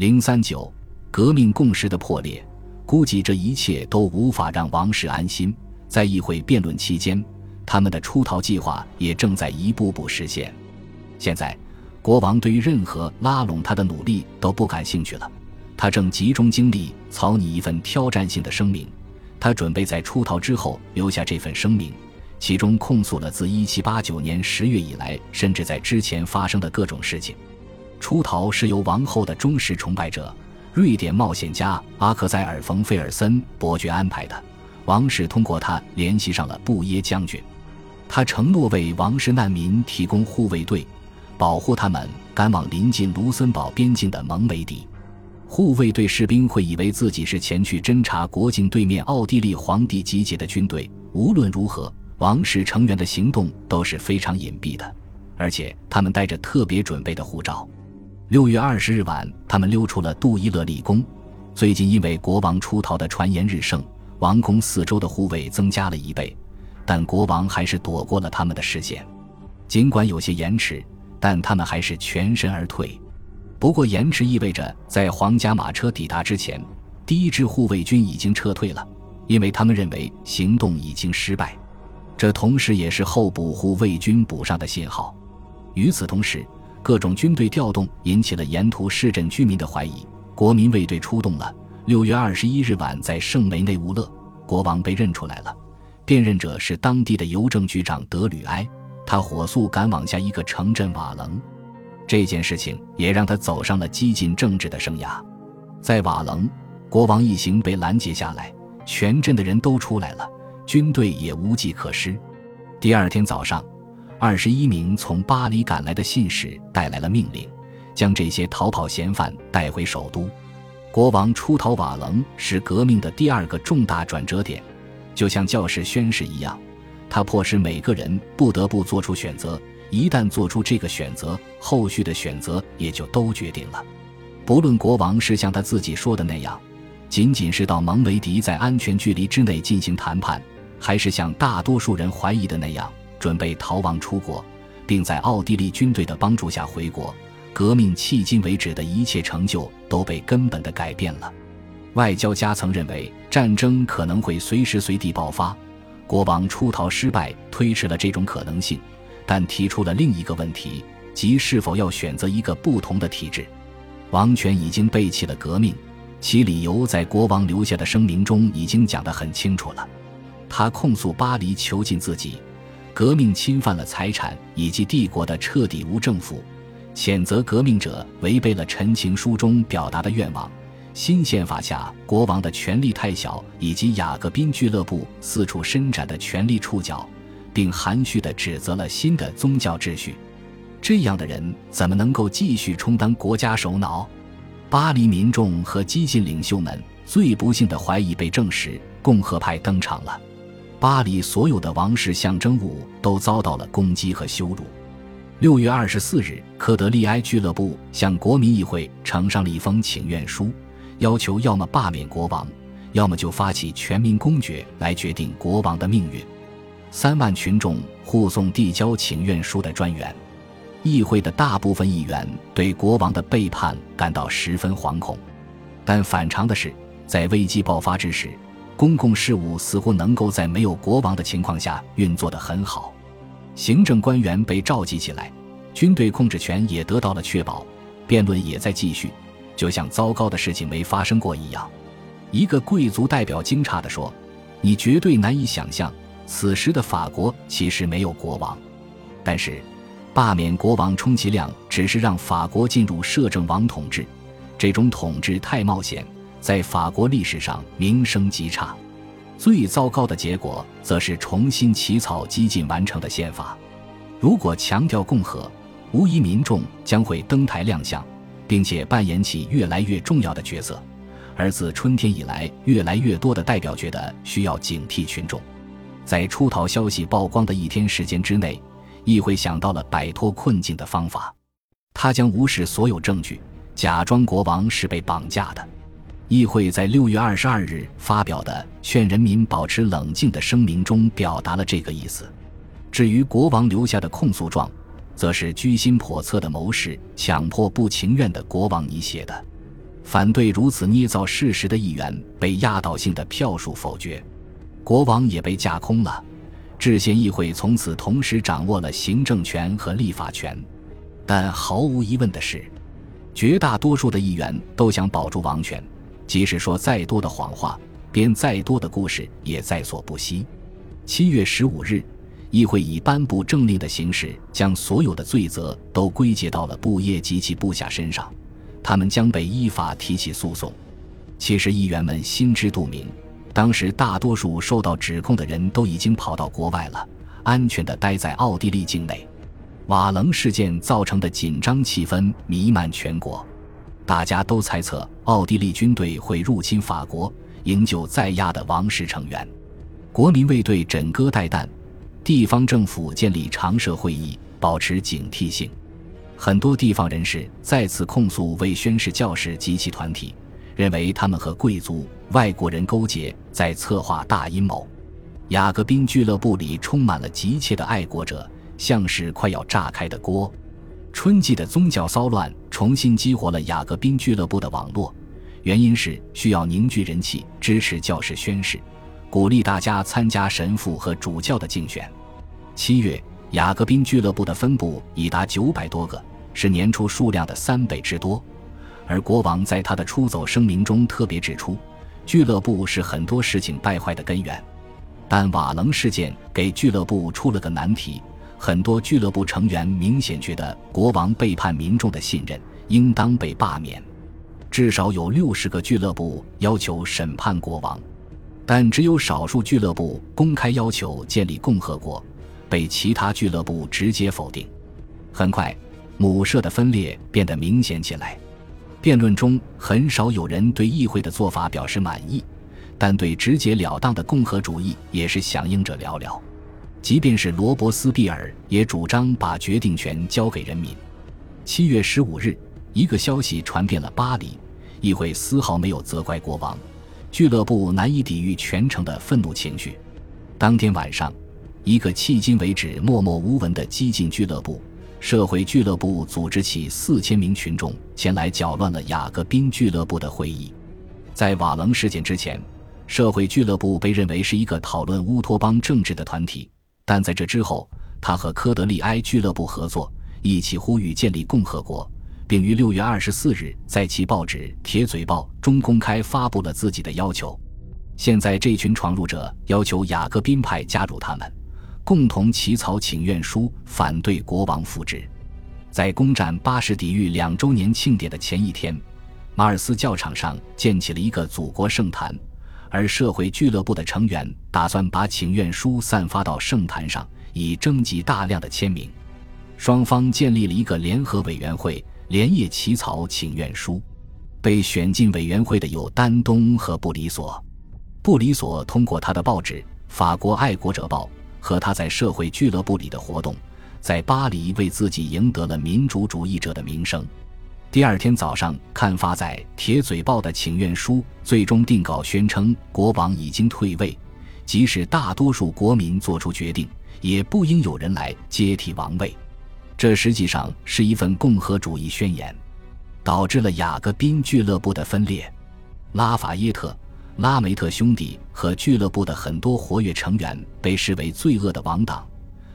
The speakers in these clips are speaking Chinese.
零三九，革命共识的破裂，估计这一切都无法让王室安心。在议会辩论期间，他们的出逃计划也正在一步步实现。现在，国王对于任何拉拢他的努力都不感兴趣了，他正集中精力草拟一份挑战性的声明。他准备在出逃之后留下这份声明，其中控诉了自1789年10月以来，甚至在之前发生的各种事情。出逃是由王后的忠实崇拜者、瑞典冒险家阿克塞尔·冯·费尔森伯爵安排的。王室通过他联系上了布耶将军，他承诺为王室难民提供护卫队，保护他们赶往临近卢森堡边境的蒙维迪。护卫队士兵会以为自己是前去侦察国境对面奥地利皇帝集结的军队。无论如何，王室成员的行动都是非常隐蔽的，而且他们带着特别准备的护照。六月二十日晚，他们溜出了杜伊勒利宫。最近因为国王出逃的传言日盛，王宫四周的护卫增加了一倍，但国王还是躲过了他们的视线。尽管有些延迟，但他们还是全身而退。不过，延迟意味着在皇家马车抵达之前，第一支护卫军已经撤退了，因为他们认为行动已经失败。这同时也是候补护卫军补上的信号。与此同时，各种军队调动引起了沿途市镇居民的怀疑。国民卫队出动了。六月二十一日晚，在圣梅内乌勒，国王被认出来了。辨认者是当地的邮政局长德吕埃，他火速赶往下一个城镇瓦楞。这件事情也让他走上了激进政治的生涯。在瓦楞，国王一行被拦截下来，全镇的人都出来了，军队也无计可施。第二天早上，二十一名从巴黎赶来的信使带来了命令，将这些逃跑嫌犯带回首都。国王出逃瓦楞是革命的第二个重大转折点，就像教士宣誓一样，他迫使每个人不得不做出选择。一旦做出这个选择，后续的选择也就都决定了。不论国王是像他自己说的那样，仅仅是到蒙维迪在安全距离之内进行谈判，还是像大多数人怀疑的那样，准备逃亡出国，并在奥地利军队的帮助下回国，革命迄今为止的一切成就都被根本的改变了。外交家曾认为战争可能会随时随地爆发，国王出逃失败推迟了这种可能性。但提出了另一个问题，即是否要选择一个不同的体制。王权已经背弃了革命，其理由在国王留下的声明中已经讲得很清楚了。他控诉巴黎囚禁自己，革命侵犯了财产以及帝国的彻底无政府，谴责革命者违背了陈情书中表达的愿望。新宪法下国王的权力太小，以及雅各宾俱乐部四处伸展的权力触角。并含蓄地指责了新的宗教秩序，这样的人怎么能够继续充当国家首脑？巴黎民众和激进领袖们最不幸的怀疑被证实，共和派登场了。巴黎所有的王室象征物都遭到了攻击和羞辱。六月二十四日，科德利埃俱乐部向国民议会呈上了一封请愿书，要求要么罢免国王，要么就发起全民公决来决定国王的命运。三万群众护送递交请愿书的专员，议会的大部分议员对国王的背叛感到十分惶恐。但反常的是，在危机爆发之时，公共事务似乎能够在没有国王的情况下运作得很好。行政官员被召集起来，军队控制权也得到了确保，辩论也在继续，就像糟糕的事情没发生过一样。一个贵族代表惊诧地说：“你绝对难以想象。”此时的法国其实没有国王，但是罢免国王充其量只是让法国进入摄政王统治，这种统治太冒险，在法国历史上名声极差。最糟糕的结果则是重新起草激进完成的宪法。如果强调共和，无疑民众将会登台亮相，并且扮演起越来越重要的角色。而自春天以来，越来越多的代表觉得需要警惕群众。在出逃消息曝光的一天时间之内，议会想到了摆脱困境的方法。他将无视所有证据，假装国王是被绑架的。议会在六月二十二日发表的劝人民保持冷静的声明中表达了这个意思。至于国王留下的控诉状，则是居心叵测的谋士强迫不情愿的国王拟写的。反对如此捏造事实的议员被压倒性的票数否决，国王也被架空了。制宪议会从此同时掌握了行政权和立法权。但毫无疑问的是，绝大多数的议员都想保住王权，即使说再多的谎话，编再多的故事，也在所不惜。七月十五日，议会以颁布政令的形式，将所有的罪责都归结到了布耶及其部下身上。他们将被依法提起诉讼。其实议员们心知肚明，当时大多数受到指控的人都已经跑到国外了，安全地待在奥地利境内。瓦楞事件造成的紧张气氛弥漫全国，大家都猜测奥地利军队会入侵法国，营救在押的王室成员。国民卫队枕戈待旦，地方政府建立常设会议，保持警惕性。很多地方人士再次控诉未宣誓教士及其团体，认为他们和贵族、外国人勾结，在策划大阴谋。雅各宾俱乐部里充满了急切的爱国者，像是快要炸开的锅。春季的宗教骚乱重新激活了雅各宾俱乐部的网络，原因是需要凝聚人气，支持教士宣誓，鼓励大家参加神父和主教的竞选。七月，雅各宾俱乐部的分部已达九百多个。是年初数量的三倍之多，而国王在他的出走声明中特别指出，俱乐部是很多事情败坏的根源。但瓦楞事件给俱乐部出了个难题，很多俱乐部成员明显觉得国王背叛民众的信任，应当被罢免。至少有六十个俱乐部要求审判国王，但只有少数俱乐部公开要求建立共和国，被其他俱乐部直接否定。很快。母社的分裂变得明显起来，辩论中很少有人对议会的做法表示满意，但对直截了当的共和主义也是响应者寥寥。即便是罗伯斯庇尔也主张把决定权交给人民。七月十五日，一个消息传遍了巴黎，议会丝毫没有责怪国王，俱乐部难以抵御全城的愤怒情绪。当天晚上，一个迄今为止默默无闻的激进俱乐部。社会俱乐部组织起四千名群众前来搅乱了雅各宾俱乐部的会议。在瓦楞事件之前，社会俱乐部被认为是一个讨论乌托邦政治的团体，但在这之后，他和科德利埃俱乐部合作，一起呼吁建立共和国，并于六月二十四日在其报纸《铁嘴报》中公开发布了自己的要求。现在，这群闯入者要求雅各宾派加入他们。共同起草请愿书，反对国王复职。在攻占巴士底狱两周年庆典的前一天，马尔斯教场上建起了一个祖国圣坛，而社会俱乐部的成员打算把请愿书散发到圣坛上，以征集大量的签名。双方建立了一个联合委员会，连夜起草请愿书。被选进委员会的有丹东和布里索。布里索通过他的报纸《法国爱国者报》。和他在社会俱乐部里的活动，在巴黎为自己赢得了民主主义者的名声。第二天早上刊发在《铁嘴报》的请愿书，最终定稿宣称国王已经退位，即使大多数国民做出决定，也不应有人来接替王位。这实际上是一份共和主义宣言，导致了雅各宾俱乐部的分裂。拉法耶特。拉梅特兄弟和俱乐部的很多活跃成员被视为罪恶的王党，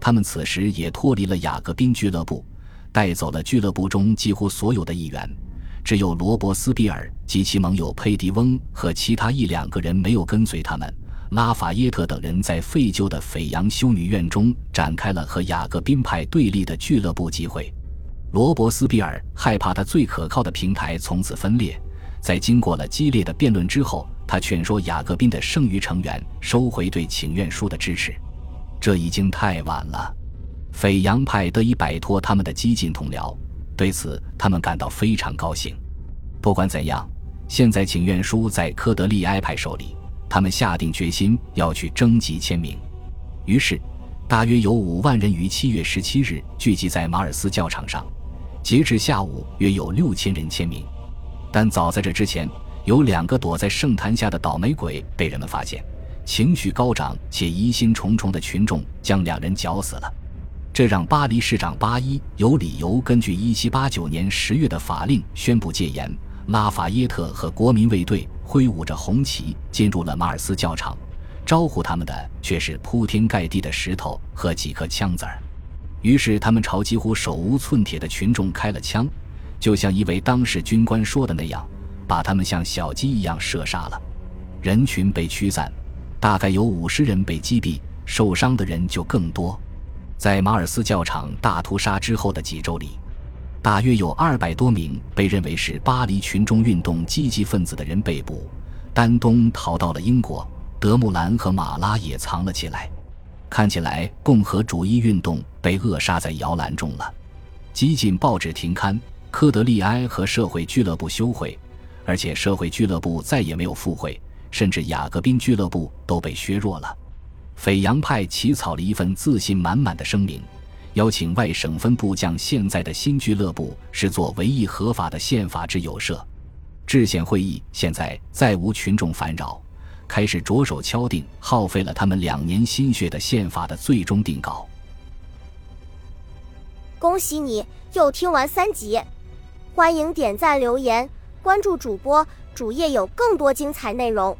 他们此时也脱离了雅各宾俱乐部，带走了俱乐部中几乎所有的议员，只有罗伯斯比尔及其盟友佩迪翁和其他一两个人没有跟随他们。拉法耶特等人在废旧的斐扬修女院中展开了和雅各宾派对立的俱乐部集会。罗伯斯比尔害怕他最可靠的平台从此分裂，在经过了激烈的辩论之后。他劝说雅各宾的剩余成员收回对请愿书的支持，这已经太晚了。斐扬派得以摆脱他们的激进同僚，对此他们感到非常高兴。不管怎样，现在请愿书在科德利埃派手里，他们下定决心要去征集签名。于是，大约有五万人于七月十七日聚集在马尔斯教场上，截至下午约有六千人签名。但早在这之前，有两个躲在圣坛下的倒霉鬼被人们发现，情绪高涨且疑心重重的群众将两人绞死了，这让巴黎市长巴伊有理由根据1789年10月的法令宣布戒严，拉法耶特和国民卫队挥舞着红旗进入了马尔斯教场，招呼他们的却是铺天盖地的石头和几颗枪子儿。于是他们朝几乎手无寸铁的群众开了枪，就像一位当事军官说的那样，把他们像小鸡一样射杀了。人群被驱散，大概有五十人被击毙，受伤的人就更多。在马尔斯教场大屠杀之后的几周里。大约有二百多名被认为是巴黎群众运动积极分子的人被捕，丹东逃到了英国，德穆兰和马拉也藏了起来。看起来共和主义运动被扼杀在摇篮中了。激进报纸停刊，科德利埃和社会俱乐部休会，而且社会俱乐部再也没有复会，甚至雅各宾俱乐部都被削弱了。斐扬派起草了一份自信满满的声明。邀请外省分部将现在的新俱乐部视作唯一合法的宪法之有社。制宪会议现在再无群众烦扰，开始着手敲定耗费了他们两年心血的宪法的最终定稿。恭喜你又听完三集，欢迎点赞、留言、关注主播，主页有更多精彩内容。